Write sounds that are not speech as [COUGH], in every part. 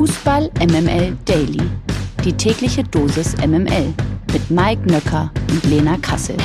Fußball MML Daily. Die tägliche Dosis MML mit Mike Nöcker und Lena Kassel.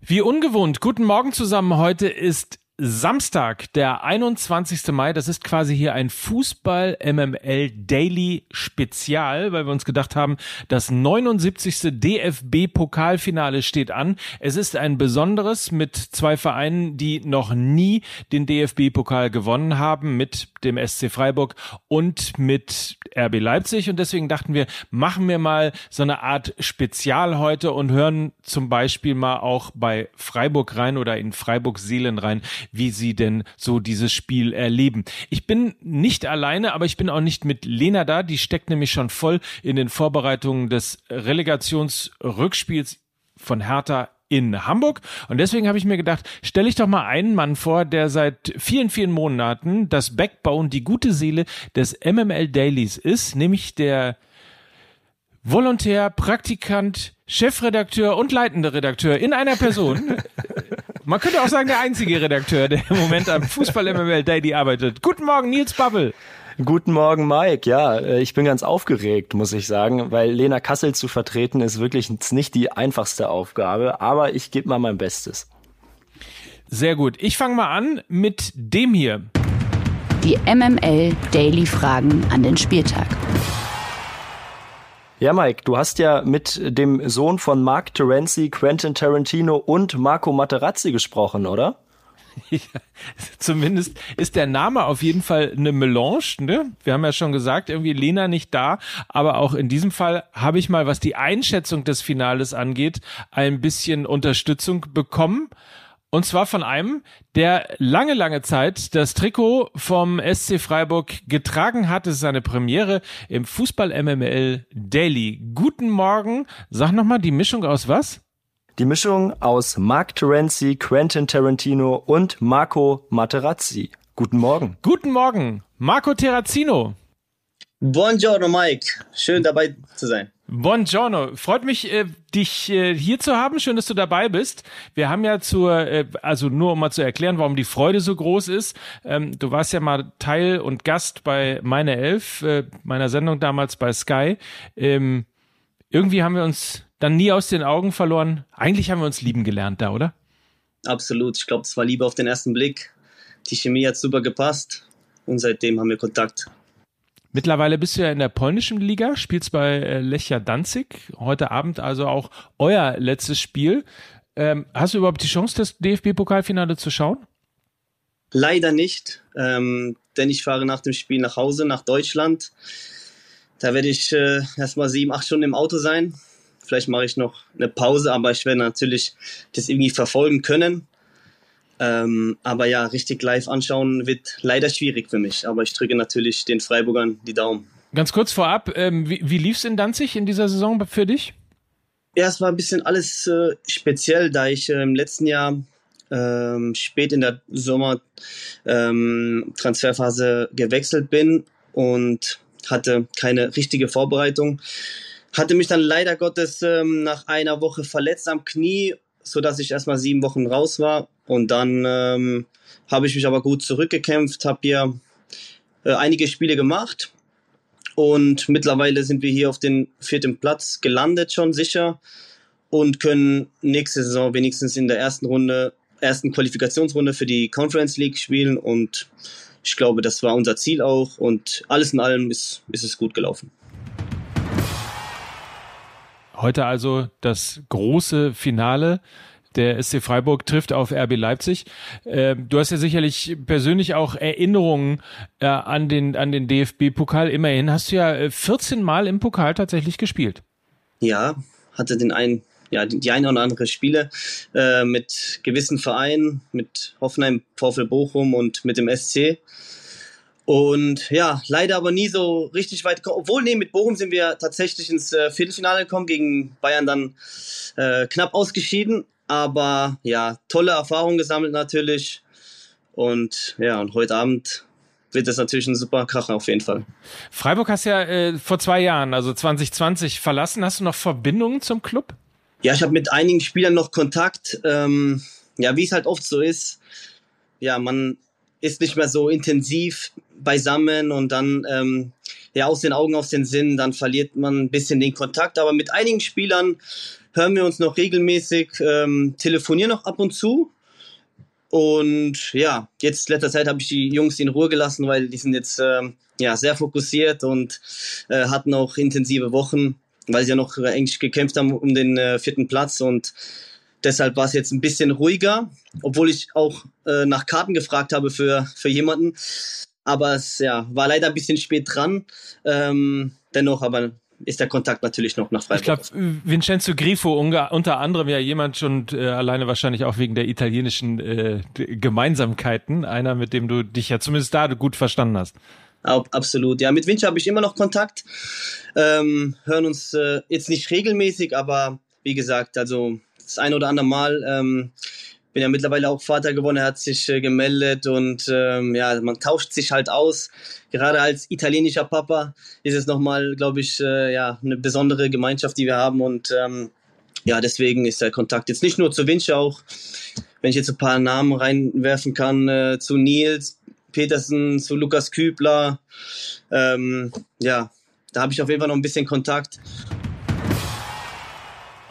Wie ungewohnt. Guten Morgen zusammen. Heute ist Samstag, der 21. Mai, das ist quasi hier ein Fußball MML Daily Spezial, weil wir uns gedacht haben, das 79. DFB Pokalfinale steht an. Es ist ein besonderes mit zwei Vereinen, die noch nie den DFB Pokal gewonnen haben, mit dem SC Freiburg und mit RB Leipzig und deswegen dachten wir, machen wir mal so eine Art Spezial heute und hören zum Beispiel mal auch bei Freiburg rein oder in Freiburg Seelen rein, wie sie denn so dieses Spiel erleben. Ich bin nicht alleine, aber ich bin auch nicht mit Lena da. Die steckt nämlich schon voll in den Vorbereitungen des Relegationsrückspiels von Hertha in Hamburg. Und deswegen habe ich mir gedacht, stelle ich doch mal einen Mann vor, der seit vielen, vielen Monaten das Backbone, die gute Seele des MML Dailies ist, nämlich der Volontär, Praktikant, Chefredakteur und leitende Redakteur in einer Person. [LAUGHS] Man könnte auch sagen, der einzige Redakteur, der im Moment am Fußball MML Daily arbeitet. Guten Morgen, Nils Babbel. Guten Morgen, Mike. Ja, äh, ich bin ganz aufgeregt, muss ich sagen, weil Lena Kassel zu vertreten ist wirklich nicht die einfachste Aufgabe, aber ich gebe mal mein Bestes. Sehr gut. Ich fange mal an mit dem hier. Die MML Daily Fragen an den Spieltag. Ja, Mike, du hast ja mit dem Sohn von Mark Terenzi, Quentin Tarantino und Marco Materazzi gesprochen, oder? [LAUGHS] Ja, zumindest ist der Name auf jeden Fall eine Melange. Ne? Wir haben ja schon gesagt, irgendwie Lena nicht da, aber auch in diesem Fall habe ich mal, was die Einschätzung des Finales angeht, ein bisschen Unterstützung bekommen. Und zwar von einem, der lange, lange Zeit das Trikot vom SC Freiburg getragen hat. Es ist seine Premiere im Fußball MML Daily. Guten Morgen. Sag nochmal die Mischung aus was? Die Mischung aus Mark Terenzi, Quentin Tarantino und Marco Materazzi. Guten Morgen. Guten Morgen, Marco Terrazino. Buongiorno, Mike. Schön dabei zu sein. Buongiorno. Freut mich, äh, dich äh, hier zu haben. Schön, dass du dabei bist. Wir haben ja zur, äh, also nur um mal zu erklären, warum die Freude so groß ist. Ähm, du warst ja mal Teil und Gast bei Meine Elf, äh, meiner Sendung damals bei Sky. Ähm, irgendwie haben wir uns dann nie aus den Augen verloren. Eigentlich haben wir uns lieben gelernt da, oder? Absolut. Ich glaube, es war Liebe auf den ersten Blick. Die Chemie hat super gepasst und seitdem haben wir Kontakt. Mittlerweile bist du ja in der polnischen Liga, spielst bei äh, Lechia Danzig. Heute Abend also auch euer letztes Spiel. Ähm, hast du überhaupt die Chance, das DFB-Pokalfinale zu schauen? Leider nicht, ähm, denn ich fahre nach dem Spiel nach Hause, nach Deutschland. Da werde ich äh, erstmal sieben, acht Stunden im Auto sein. Vielleicht mache ich noch eine Pause, aber ich werde natürlich das irgendwie verfolgen können. Ähm, aber ja, richtig live anschauen wird leider schwierig für mich. Aber ich drücke natürlich den Freiburgern die Daumen. Ganz kurz vorab, ähm, wie, wie lief es in Danzig in dieser Saison für dich? Ja, es war ein bisschen alles äh, speziell, da ich äh, im letzten Jahr ähm, spät in der Sommer-Transferphase ähm, gewechselt bin und hatte keine richtige Vorbereitung. Hatte mich dann leider Gottes ähm, nach einer Woche verletzt am Knie so dass ich erstmal sieben Wochen raus war. Und dann ähm, habe ich mich aber gut zurückgekämpft, habe hier äh, einige Spiele gemacht. Und mittlerweile sind wir hier auf den vierten Platz gelandet, schon sicher. Und können nächste Saison wenigstens in der ersten Runde, ersten Qualifikationsrunde für die Conference League spielen. Und ich glaube, das war unser Ziel auch. Und alles in allem ist, ist es gut gelaufen. Heute also das große Finale. Der SC Freiburg trifft auf RB Leipzig. Äh, du hast ja sicherlich persönlich auch Erinnerungen äh, an den, an den DFB-Pokal. Immerhin hast du ja 14 äh, Mal im Pokal tatsächlich gespielt. Ja, hatte den einen, ja, die, die eine oder andere Spiele äh, mit gewissen Vereinen, mit Hoffenheim, VfL Bochum und mit dem SC. Und ja, leider aber nie so richtig weit gekommen. Obwohl, nee, mit Bochum sind wir tatsächlich ins äh, Viertelfinale gekommen, gegen Bayern dann äh, knapp ausgeschieden. Aber ja, tolle Erfahrung gesammelt natürlich. Und ja, und heute Abend wird das natürlich ein super Kracher auf jeden Fall. Freiburg hast ja äh, vor zwei Jahren, also 2020, verlassen. Hast du noch Verbindungen zum Club? Ja, ich habe mit einigen Spielern noch Kontakt. Ähm, ja, wie es halt oft so ist. Ja, man ist nicht mehr so intensiv beisammen und dann ähm, ja aus den Augen, aus den Sinn, dann verliert man ein bisschen den Kontakt. Aber mit einigen Spielern hören wir uns noch regelmäßig, ähm, telefonieren noch ab und zu. Und ja, jetzt letzter Zeit habe ich die Jungs in Ruhe gelassen, weil die sind jetzt ähm, ja sehr fokussiert und äh, hatten auch intensive Wochen, weil sie ja noch eigentlich gekämpft haben um den äh, vierten Platz und deshalb war es jetzt ein bisschen ruhiger, obwohl ich auch äh, nach Karten gefragt habe für für jemanden. Aber es ja, war leider ein bisschen spät dran. Ähm, dennoch, aber ist der Kontakt natürlich noch nach Freiburg. Ich glaube, Vincenzo Grifo unter anderem ja jemand schon äh, alleine wahrscheinlich auch wegen der italienischen äh, Gemeinsamkeiten, einer, mit dem du dich ja zumindest da gut verstanden hast. Absolut, ja. Mit Vinci habe ich immer noch Kontakt. Ähm, hören uns äh, jetzt nicht regelmäßig, aber wie gesagt, also das ein oder andere Mal ähm, bin ja mittlerweile auch Vater geworden, er hat sich äh, gemeldet und ähm, ja, man tauscht sich halt aus. Gerade als italienischer Papa ist es nochmal, glaube ich, äh, ja, eine besondere Gemeinschaft, die wir haben und ähm, ja, deswegen ist der Kontakt jetzt nicht nur zu Vinci auch, wenn ich jetzt ein paar Namen reinwerfen kann, äh, zu Nils Petersen, zu Lukas Kübler, ähm, ja, da habe ich auf jeden Fall noch ein bisschen Kontakt.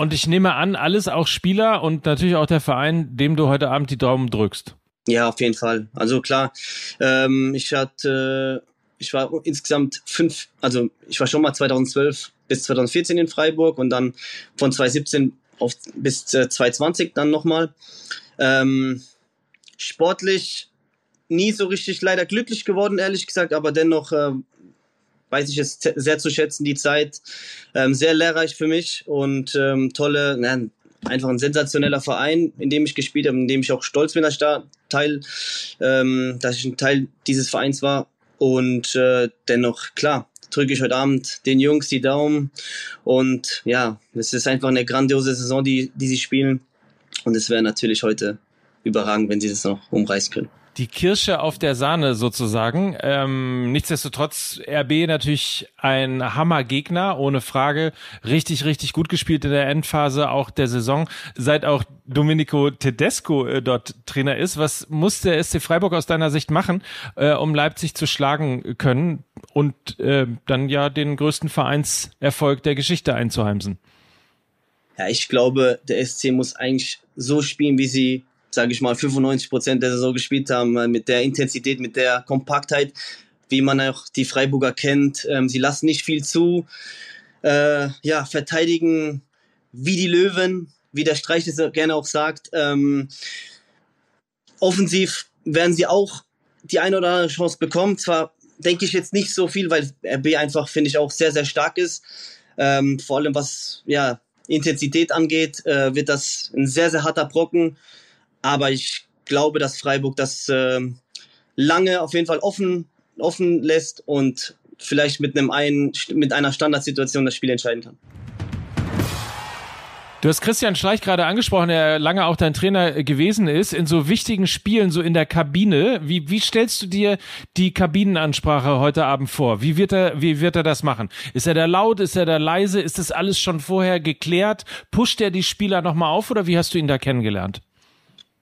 Und ich nehme an, alles auch Spieler und natürlich auch der Verein, dem du heute Abend die Daumen drückst. Ja, auf jeden Fall. Also klar, ähm, ich hatte, ich war insgesamt fünf, also ich war schon mal 2012 bis 2014 in Freiburg und dann von 2017 auf, bis 2020 dann nochmal. Ähm, sportlich nie so richtig leider glücklich geworden, ehrlich gesagt, aber dennoch äh, weiß ich es sehr zu schätzen, die Zeit. Ähm, sehr lehrreich für mich und ähm, tolle, na, einfach ein sensationeller Verein, in dem ich gespielt habe, in dem ich auch stolz bin, dass ich da Teil, ähm, dass ich ein Teil dieses Vereins war. Und äh, dennoch, klar, drücke ich heute Abend den Jungs die Daumen. Und ja, es ist einfach eine grandiose Saison, die, die sie spielen. Und es wäre natürlich heute überragend, wenn sie das noch umreißen können die Kirsche auf der Sahne sozusagen. Ähm, nichtsdestotrotz RB natürlich ein Hammergegner, ohne Frage. Richtig, richtig gut gespielt in der Endphase auch der Saison. Seit auch Domenico Tedesco äh, dort Trainer ist, was muss der SC Freiburg aus deiner Sicht machen, äh, um Leipzig zu schlagen können und äh, dann ja den größten Vereinserfolg der Geschichte einzuheimsen? Ja, ich glaube, der SC muss eigentlich so spielen, wie sie sage ich mal, 95 Prozent der Saison gespielt haben, äh, mit der Intensität, mit der Kompaktheit, wie man auch die Freiburger kennt. Ähm, sie lassen nicht viel zu, äh, ja, verteidigen wie die Löwen, wie der Streich es gerne auch sagt. Ähm, offensiv werden sie auch die eine oder andere Chance bekommen. Zwar denke ich jetzt nicht so viel, weil RB einfach, finde ich, auch sehr, sehr stark ist. Ähm, vor allem was ja, Intensität angeht, äh, wird das ein sehr, sehr harter Brocken. Aber ich glaube, dass Freiburg das äh, lange auf jeden Fall offen, offen lässt und vielleicht mit, einem einen, mit einer Standardsituation das Spiel entscheiden kann. Du hast Christian Schleich gerade angesprochen, der lange auch dein Trainer gewesen ist, in so wichtigen Spielen, so in der Kabine. Wie, wie stellst du dir die Kabinenansprache heute Abend vor? Wie wird er, wie wird er das machen? Ist er da laut? Ist er da leise? Ist das alles schon vorher geklärt? Pusht er die Spieler nochmal auf oder wie hast du ihn da kennengelernt?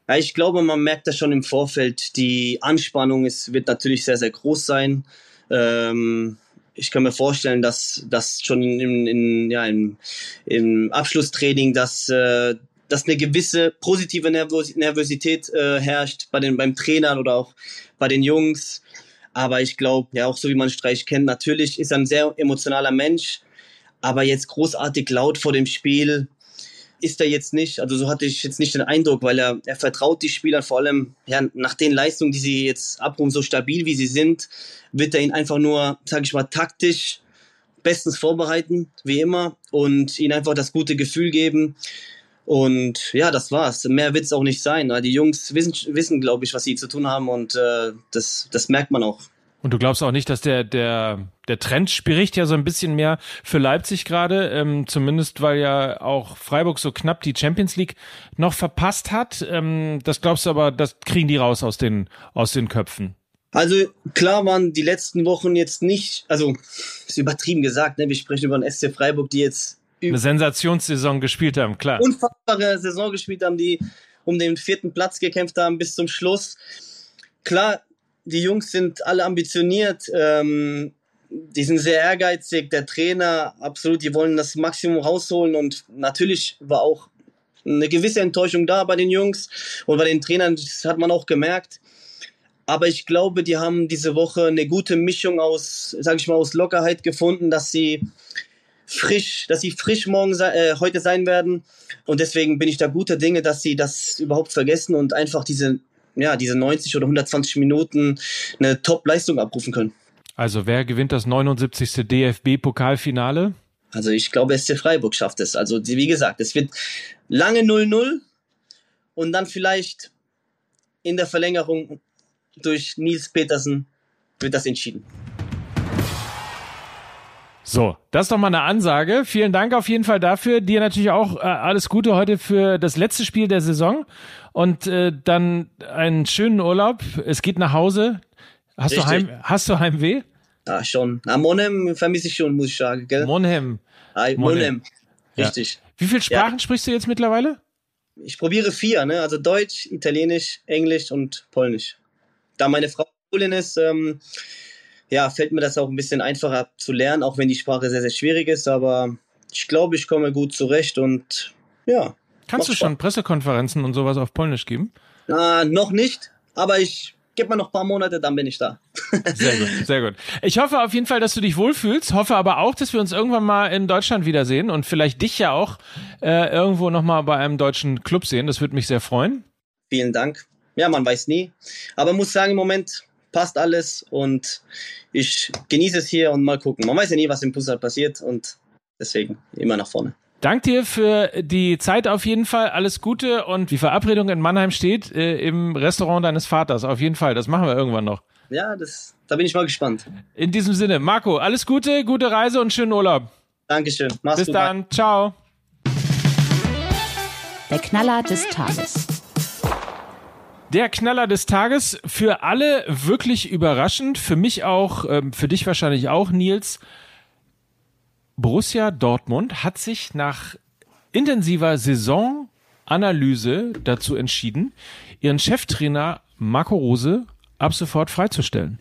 Ja, ich glaube, man merkt das schon im Vorfeld. Die Anspannung ist, wird natürlich sehr, sehr groß sein. Ähm, ich kann mir vorstellen, dass das schon in, in, ja, im, im Abschlusstraining, dass, äh, dass eine gewisse positive Nervos Nervosität äh, herrscht bei den, beim Trainern oder auch bei den Jungs. Aber ich glaube, ja, auch so wie man Streich kennt, natürlich ist er ein sehr emotionaler Mensch. Aber jetzt großartig laut vor dem Spiel, ist er jetzt nicht. Also so hatte ich jetzt nicht den Eindruck, weil er, er vertraut die Spieler vor allem ja, nach den Leistungen, die sie jetzt abrufen, so stabil wie sie sind, wird er ihn einfach nur, sag ich mal, taktisch bestens vorbereiten, wie immer, und ihnen einfach das gute Gefühl geben. Und ja, das war's. Mehr wird's auch nicht sein. Die Jungs wissen, wissen glaube ich, was sie zu tun haben und äh, das, das merkt man auch. Und du glaubst auch nicht, dass der, der, der Trend spricht ja so ein bisschen mehr für Leipzig gerade, ähm, zumindest weil ja auch Freiburg so knapp die Champions League noch verpasst hat. Ähm, das glaubst du aber, das kriegen die raus aus den, aus den Köpfen. Also klar waren die letzten Wochen jetzt nicht, also ist übertrieben gesagt, ne? wir sprechen über den SC Freiburg, die jetzt eine Sensationssaison gespielt haben, klar. Unfassbare Saison gespielt haben, die um den vierten Platz gekämpft haben bis zum Schluss. Klar, die Jungs sind alle ambitioniert. Ähm, die sind sehr ehrgeizig. Der Trainer, absolut, die wollen das Maximum rausholen. Und natürlich war auch eine gewisse Enttäuschung da bei den Jungs und bei den Trainern. Das hat man auch gemerkt. Aber ich glaube, die haben diese Woche eine gute Mischung aus, sage ich mal, aus Lockerheit gefunden, dass sie frisch, dass sie frisch morgen äh, heute sein werden. Und deswegen bin ich da guter Dinge, dass sie das überhaupt vergessen und einfach diese, ja, diese 90 oder 120 Minuten eine Top-Leistung abrufen können. Also wer gewinnt das 79. DFB-Pokalfinale? Also ich glaube, SC Freiburg schafft es. Also wie gesagt, es wird lange 0-0 und dann vielleicht in der Verlängerung durch Nils Petersen wird das entschieden. So, das ist doch mal eine Ansage. Vielen Dank auf jeden Fall dafür. Dir natürlich auch äh, alles Gute heute für das letzte Spiel der Saison und äh, dann einen schönen Urlaub. Es geht nach Hause. Hast, du, Heim, hast du Heimweh? Ja, schon. Na, Monhem vermisse ich schon, muss ich sagen. Gell? Monhem. Ah, Monhem. Richtig. Ja. Wie viele Sprachen ja. sprichst du jetzt mittlerweile? Ich probiere vier, ne? Also Deutsch, Italienisch, Englisch und Polnisch. Da meine Frau Polin ist, ähm, ja, fällt mir das auch ein bisschen einfacher zu lernen, auch wenn die Sprache sehr, sehr schwierig ist. Aber ich glaube, ich komme gut zurecht und ja. Kannst du schon. Pressekonferenzen und sowas auf Polnisch geben? Ah, noch nicht, aber ich gebe mir noch ein paar Monate, dann bin ich da. [LAUGHS] Sehr gut, sehr gut. Ich hoffe auf jeden Fall, dass du dich wohlfühlst. Hoffe aber auch, dass wir uns irgendwann mal in Deutschland wiedersehen und vielleicht dich ja auch äh, irgendwo nochmal bei einem deutschen Club sehen. Das würde mich sehr freuen. Vielen Dank. Ja, man weiß nie. Aber muss sagen, im Moment passt alles und ich genieße es hier und mal gucken. Man weiß ja nie, was im Fußball passiert und deswegen immer nach vorne. Dank dir für die Zeit auf jeden Fall. Alles Gute und die Verabredung in Mannheim steht äh, im Restaurant deines Vaters. Auf jeden Fall. Das machen wir irgendwann noch. Ja, das, da bin ich mal gespannt. In diesem Sinne, Marco, alles Gute, gute Reise und schönen Urlaub. Dankeschön. Mach's Bis gut. Bis dann. Ciao. Der Knaller des Tages. Der Knaller des Tages für alle wirklich überraschend, für mich auch, ähm, für dich wahrscheinlich auch, Nils. Borussia Dortmund hat sich nach intensiver Saisonanalyse dazu entschieden, ihren Cheftrainer Marco Rose ab sofort freizustellen.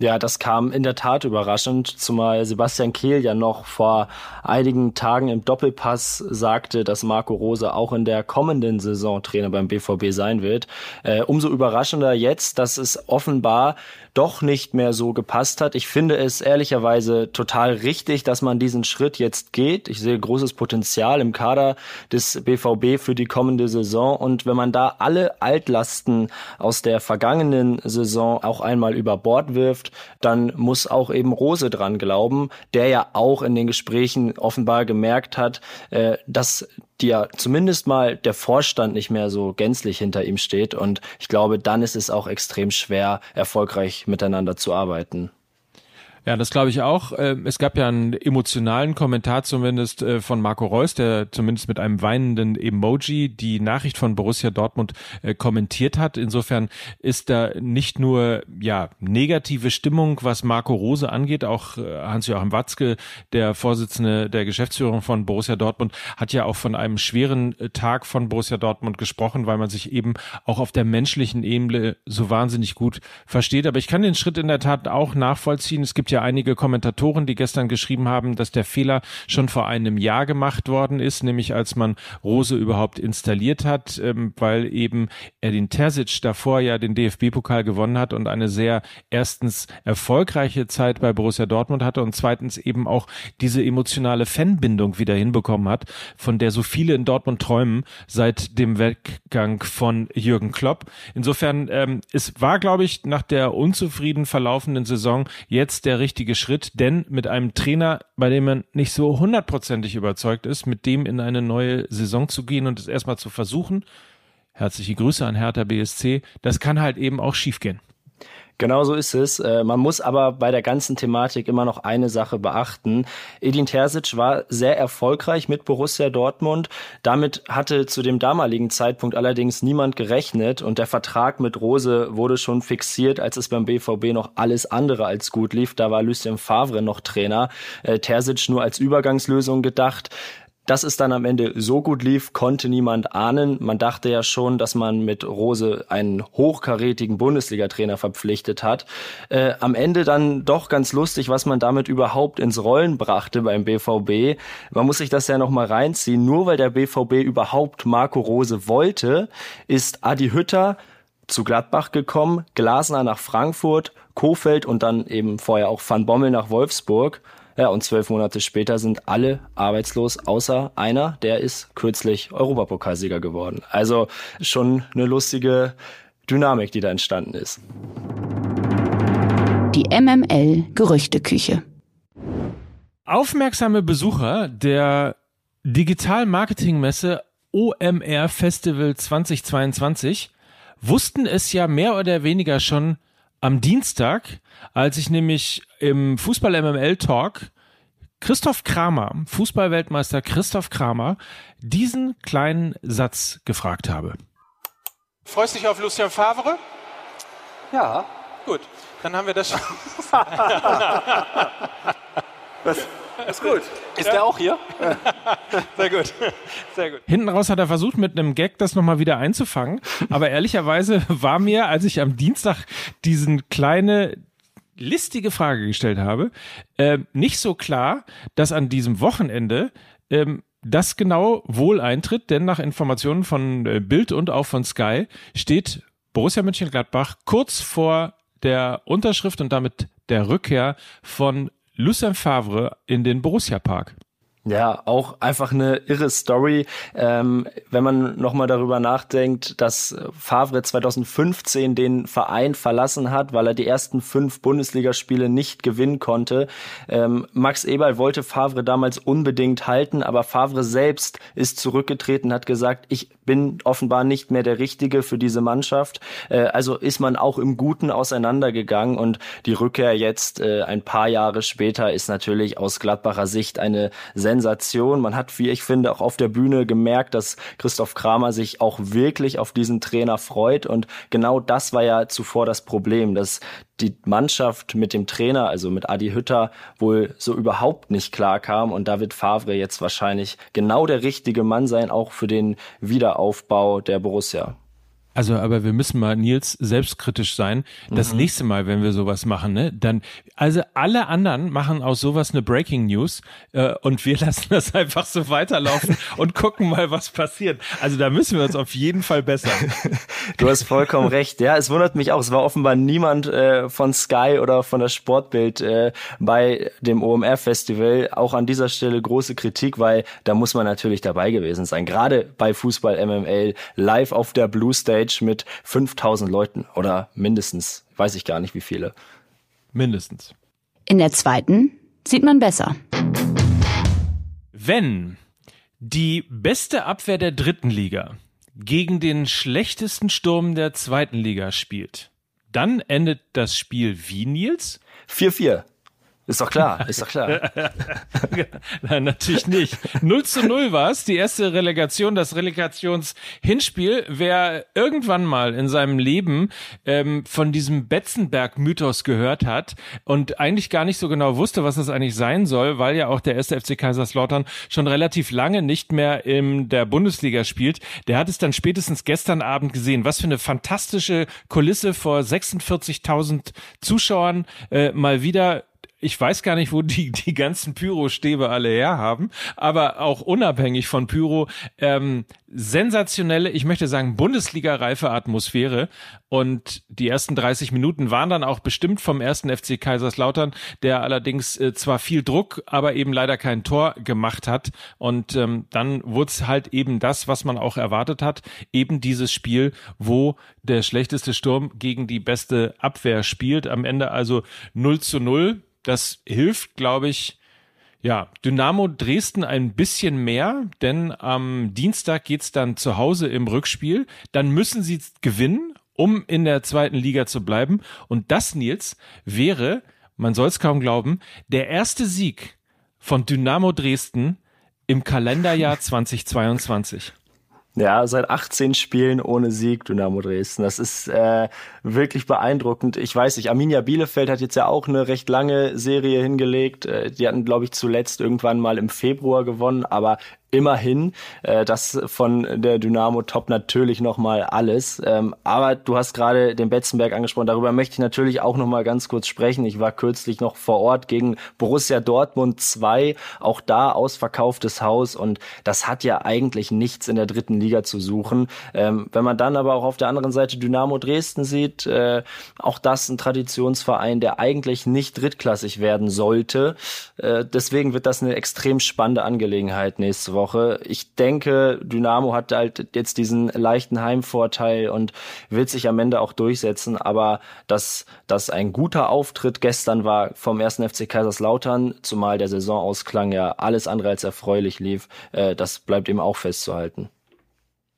Ja, das kam in der Tat überraschend, zumal Sebastian Kehl ja noch vor einigen Tagen im Doppelpass sagte, dass Marco Rose auch in der kommenden Saison Trainer beim BVB sein wird. Äh, umso überraschender jetzt, dass es offenbar doch nicht mehr so gepasst hat. Ich finde es ehrlicherweise total richtig, dass man diesen Schritt jetzt geht. Ich sehe großes Potenzial im Kader des BVB für die kommende Saison. Und wenn man da alle Altlasten aus der vergangenen Saison auch einmal über Bord wirft, dann muss auch eben Rose dran glauben, der ja auch in den Gesprächen offenbar gemerkt hat, äh, dass die ja zumindest mal der Vorstand nicht mehr so gänzlich hinter ihm steht. Und ich glaube, dann ist es auch extrem schwer, erfolgreich miteinander zu arbeiten. Ja, das glaube ich auch. Ähm, es gab ja einen emotionalen Kommentar zumindest äh, von Marco Reus, der zumindest mit einem weinenden Emoji die Nachricht von Borussia Dortmund äh, kommentiert hat. Insofern ist da nicht nur ja negative Stimmung, was Marco Rose angeht. Auch äh, Hans-Joachim Watzke, der Vorsitzende der Geschäftsführung von Borussia Dortmund, hat ja auch von einem schweren Tag von Borussia Dortmund gesprochen, weil man sich eben auch auf der menschlichen Ebene so wahnsinnig gut versteht. Aber ich kann den Schritt in der Tat auch nachvollziehen. Es gibt ja einige Kommentatoren, die gestern geschrieben haben, dass der Fehler schon vor einem Jahr gemacht worden ist, nämlich als man Rose überhaupt installiert hat, ähm, weil eben Edin Terzic davor ja den DFB-Pokal gewonnen hat und eine sehr erstens erfolgreiche Zeit bei Borussia Dortmund hatte und zweitens eben auch diese emotionale Fanbindung wieder hinbekommen hat, von der so viele in Dortmund träumen seit dem Weggang von Jürgen Klopp. Insofern, ähm, es war, glaube ich, nach der unzufrieden verlaufenden Saison jetzt der richtige Schritt, denn mit einem Trainer, bei dem man nicht so hundertprozentig überzeugt ist, mit dem in eine neue Saison zu gehen und es erstmal zu versuchen, herzliche Grüße an Hertha BSC, das kann halt eben auch schiefgehen. Genau so ist es. Äh, man muss aber bei der ganzen Thematik immer noch eine Sache beachten. Edin Terzic war sehr erfolgreich mit Borussia Dortmund. Damit hatte zu dem damaligen Zeitpunkt allerdings niemand gerechnet und der Vertrag mit Rose wurde schon fixiert, als es beim BVB noch alles andere als gut lief. Da war Lucien Favre noch Trainer. Äh, Terzic nur als Übergangslösung gedacht. Dass es dann am Ende so gut lief, konnte niemand ahnen. Man dachte ja schon, dass man mit Rose einen hochkarätigen Bundesliga-Trainer verpflichtet hat. Äh, am Ende dann doch ganz lustig, was man damit überhaupt ins Rollen brachte beim BVB. Man muss sich das ja noch mal reinziehen. Nur weil der BVB überhaupt Marco Rose wollte, ist Adi Hütter zu Gladbach gekommen, Glasner nach Frankfurt, Kofeld und dann eben vorher auch Van Bommel nach Wolfsburg. Ja, und zwölf Monate später sind alle arbeitslos, außer einer, der ist kürzlich Europapokalsieger geworden. Also schon eine lustige Dynamik, die da entstanden ist. Die MML Gerüchteküche. Aufmerksame Besucher der Digital Marketing Messe OMR Festival 2022 wussten es ja mehr oder weniger schon am Dienstag, als ich nämlich im Fußball MML Talk Christoph Kramer, Fußballweltmeister Christoph Kramer, diesen kleinen Satz gefragt habe. Freust dich auf Lucien Favre? Ja. Gut, dann haben wir das schon. [LAUGHS] [LAUGHS] das ist gut. Ist ja. der auch hier? [LAUGHS] Sehr gut. Sehr gut. Hinten raus hat er versucht, mit einem Gag das nochmal wieder einzufangen. Aber ehrlicherweise war mir, als ich am Dienstag diesen kleine listige Frage gestellt habe, äh, nicht so klar, dass an diesem Wochenende ähm, das genau wohl eintritt, denn nach Informationen von äh, Bild und auch von Sky steht Borussia Mönchengladbach kurz vor der Unterschrift und damit der Rückkehr von Lucien Favre in den Borussia Park. Ja, auch einfach eine irre Story, ähm, wenn man nochmal darüber nachdenkt, dass Favre 2015 den Verein verlassen hat, weil er die ersten fünf Bundesligaspiele nicht gewinnen konnte. Ähm, Max Eberl wollte Favre damals unbedingt halten, aber Favre selbst ist zurückgetreten, hat gesagt, ich bin offenbar nicht mehr der Richtige für diese Mannschaft. Äh, also ist man auch im Guten auseinandergegangen und die Rückkehr jetzt äh, ein paar Jahre später ist natürlich aus Gladbacher Sicht eine sehr Sensation. Man hat, wie ich finde, auch auf der Bühne gemerkt, dass Christoph Kramer sich auch wirklich auf diesen Trainer freut. Und genau das war ja zuvor das Problem, dass die Mannschaft mit dem Trainer, also mit Adi Hütter, wohl so überhaupt nicht klar kam. Und David Favre jetzt wahrscheinlich genau der richtige Mann sein, auch für den Wiederaufbau der Borussia. Also, aber wir müssen mal Nils selbstkritisch sein. Das mhm. nächste Mal, wenn wir sowas machen, ne, dann, also alle anderen machen aus sowas eine Breaking News äh, und wir [LAUGHS] lassen das einfach so weiterlaufen [LAUGHS] und gucken mal, was passiert. Also da müssen wir uns auf jeden Fall besser. [LAUGHS] Du hast vollkommen recht. Ja, es wundert mich auch. Es war offenbar niemand äh, von Sky oder von der Sportbild äh, bei dem OMR Festival. Auch an dieser Stelle große Kritik, weil da muss man natürlich dabei gewesen sein. Gerade bei Fußball MML live auf der Blue Stage Stage mit 5000 Leuten oder mindestens, weiß ich gar nicht wie viele. Mindestens. In der zweiten sieht man besser. Wenn die beste Abwehr der dritten Liga gegen den schlechtesten Sturm der zweiten Liga spielt, dann endet das Spiel wie, Nils? 4-4. Ist doch klar, ist doch klar. [LAUGHS] Nein, natürlich nicht. 0 zu 0 war es, die erste Relegation, das Relegationshinspiel. Wer irgendwann mal in seinem Leben ähm, von diesem Betzenberg-Mythos gehört hat und eigentlich gar nicht so genau wusste, was das eigentlich sein soll, weil ja auch der erste FC Kaiserslautern schon relativ lange nicht mehr in der Bundesliga spielt, der hat es dann spätestens gestern Abend gesehen. Was für eine fantastische Kulisse vor 46.000 Zuschauern äh, mal wieder ich weiß gar nicht, wo die, die ganzen Pyro-Stäbe alle herhaben, aber auch unabhängig von Pyro, ähm, sensationelle, ich möchte sagen, Bundesliga-reife Atmosphäre. Und die ersten 30 Minuten waren dann auch bestimmt vom ersten FC Kaiserslautern, der allerdings äh, zwar viel Druck, aber eben leider kein Tor gemacht hat. Und ähm, dann wurde es halt eben das, was man auch erwartet hat, eben dieses Spiel, wo der schlechteste Sturm gegen die beste Abwehr spielt. Am Ende also 0 zu 0 das hilft, glaube ich, ja, Dynamo Dresden ein bisschen mehr, denn am Dienstag geht's dann zu Hause im Rückspiel. Dann müssen sie gewinnen, um in der zweiten Liga zu bleiben. Und das, Nils, wäre, man soll es kaum glauben, der erste Sieg von Dynamo Dresden im Kalenderjahr [LAUGHS] 2022. Ja, seit 18 Spielen ohne Sieg Dynamo Dresden. Das ist äh, wirklich beeindruckend. Ich weiß nicht, Arminia Bielefeld hat jetzt ja auch eine recht lange Serie hingelegt. Äh, die hatten, glaube ich, zuletzt irgendwann mal im Februar gewonnen, aber immerhin. Äh, das von der Dynamo Top natürlich nochmal alles. Ähm, aber du hast gerade den Betzenberg angesprochen. Darüber möchte ich natürlich auch nochmal ganz kurz sprechen. Ich war kürzlich noch vor Ort gegen Borussia Dortmund 2. Auch da ausverkauftes Haus. Und das hat ja eigentlich nichts in der dritten Liga zu suchen. Ähm, wenn man dann aber auch auf der anderen Seite Dynamo Dresden sieht, äh, auch das ein Traditionsverein, der eigentlich nicht drittklassig werden sollte. Äh, deswegen wird das eine extrem spannende Angelegenheit nächste Woche. Ich denke, Dynamo hat halt jetzt diesen leichten Heimvorteil und wird sich am Ende auch durchsetzen. Aber dass das ein guter Auftritt gestern war vom ersten FC Kaiserslautern, zumal der Saisonausklang ja alles andere als erfreulich lief, äh, das bleibt eben auch festzuhalten.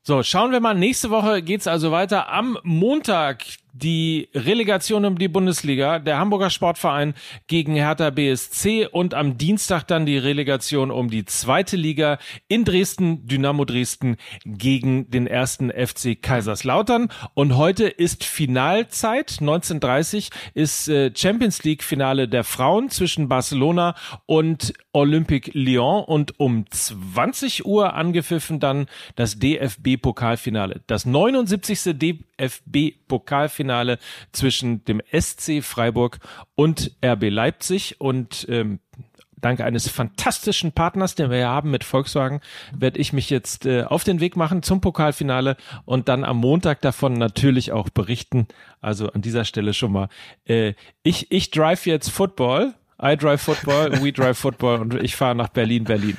So, schauen wir mal. Nächste Woche geht's also weiter. Am Montag die Relegation um die Bundesliga, der Hamburger Sportverein gegen Hertha BSC und am Dienstag dann die Relegation um die zweite Liga in Dresden, Dynamo Dresden gegen den ersten FC Kaiserslautern. Und heute ist Finalzeit. 1930 ist äh, Champions League Finale der Frauen zwischen Barcelona und Olympique Lyon und um 20 Uhr angepfiffen dann das DFB Pokalfinale. Das 79. DFB Pokalfinale zwischen dem SC Freiburg und RB Leipzig und ähm, dank eines fantastischen Partners, den wir ja haben mit Volkswagen, werde ich mich jetzt äh, auf den Weg machen zum Pokalfinale und dann am Montag davon natürlich auch berichten. Also an dieser Stelle schon mal. Äh, ich, ich drive jetzt Football I drive football, we drive football und ich fahre nach Berlin, Berlin.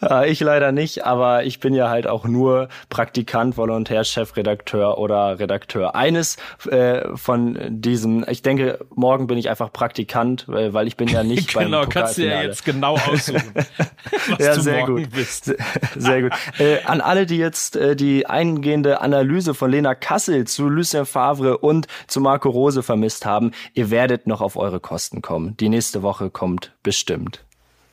Ja, ich leider nicht, aber ich bin ja halt auch nur Praktikant, Volontär, Chefredakteur oder Redakteur. Eines äh, von diesem, ich denke, morgen bin ich einfach Praktikant, weil, weil ich bin ja nicht [LAUGHS] beim Genau, kannst du ja jetzt genau aussuchen, [LAUGHS] was ja, du sehr morgen gut. bist. Sehr gut. Äh, an alle, die jetzt äh, die eingehende Analyse von Lena Kassel zu Lucien Favre und zu Marco Rose vermisst haben, ihr werdet noch auf eure Kosten kommen. Die nächste Woche kommt bestimmt.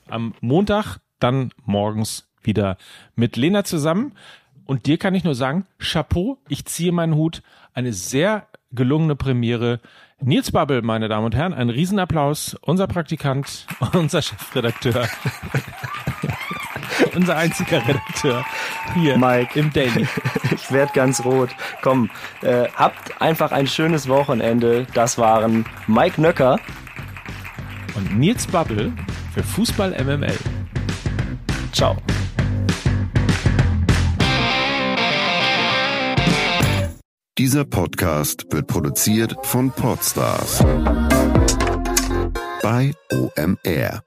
Am Montag dann morgens wieder mit Lena zusammen. Und dir kann ich nur sagen, Chapeau, ich ziehe meinen Hut. Eine sehr gelungene Premiere. Nils Babbel, meine Damen und Herren, ein Riesenapplaus. Unser Praktikant, [LAUGHS] unser Chefredakteur, [LAUGHS] unser einziger Redakteur hier Mike. im Daily. [LAUGHS] Ich werd ganz rot. Komm, äh, habt einfach ein schönes Wochenende. Das waren Mike Nöcker. Und Nils Babbel für Fußball MML. Ciao. Dieser Podcast wird produziert von Podstars bei OMR.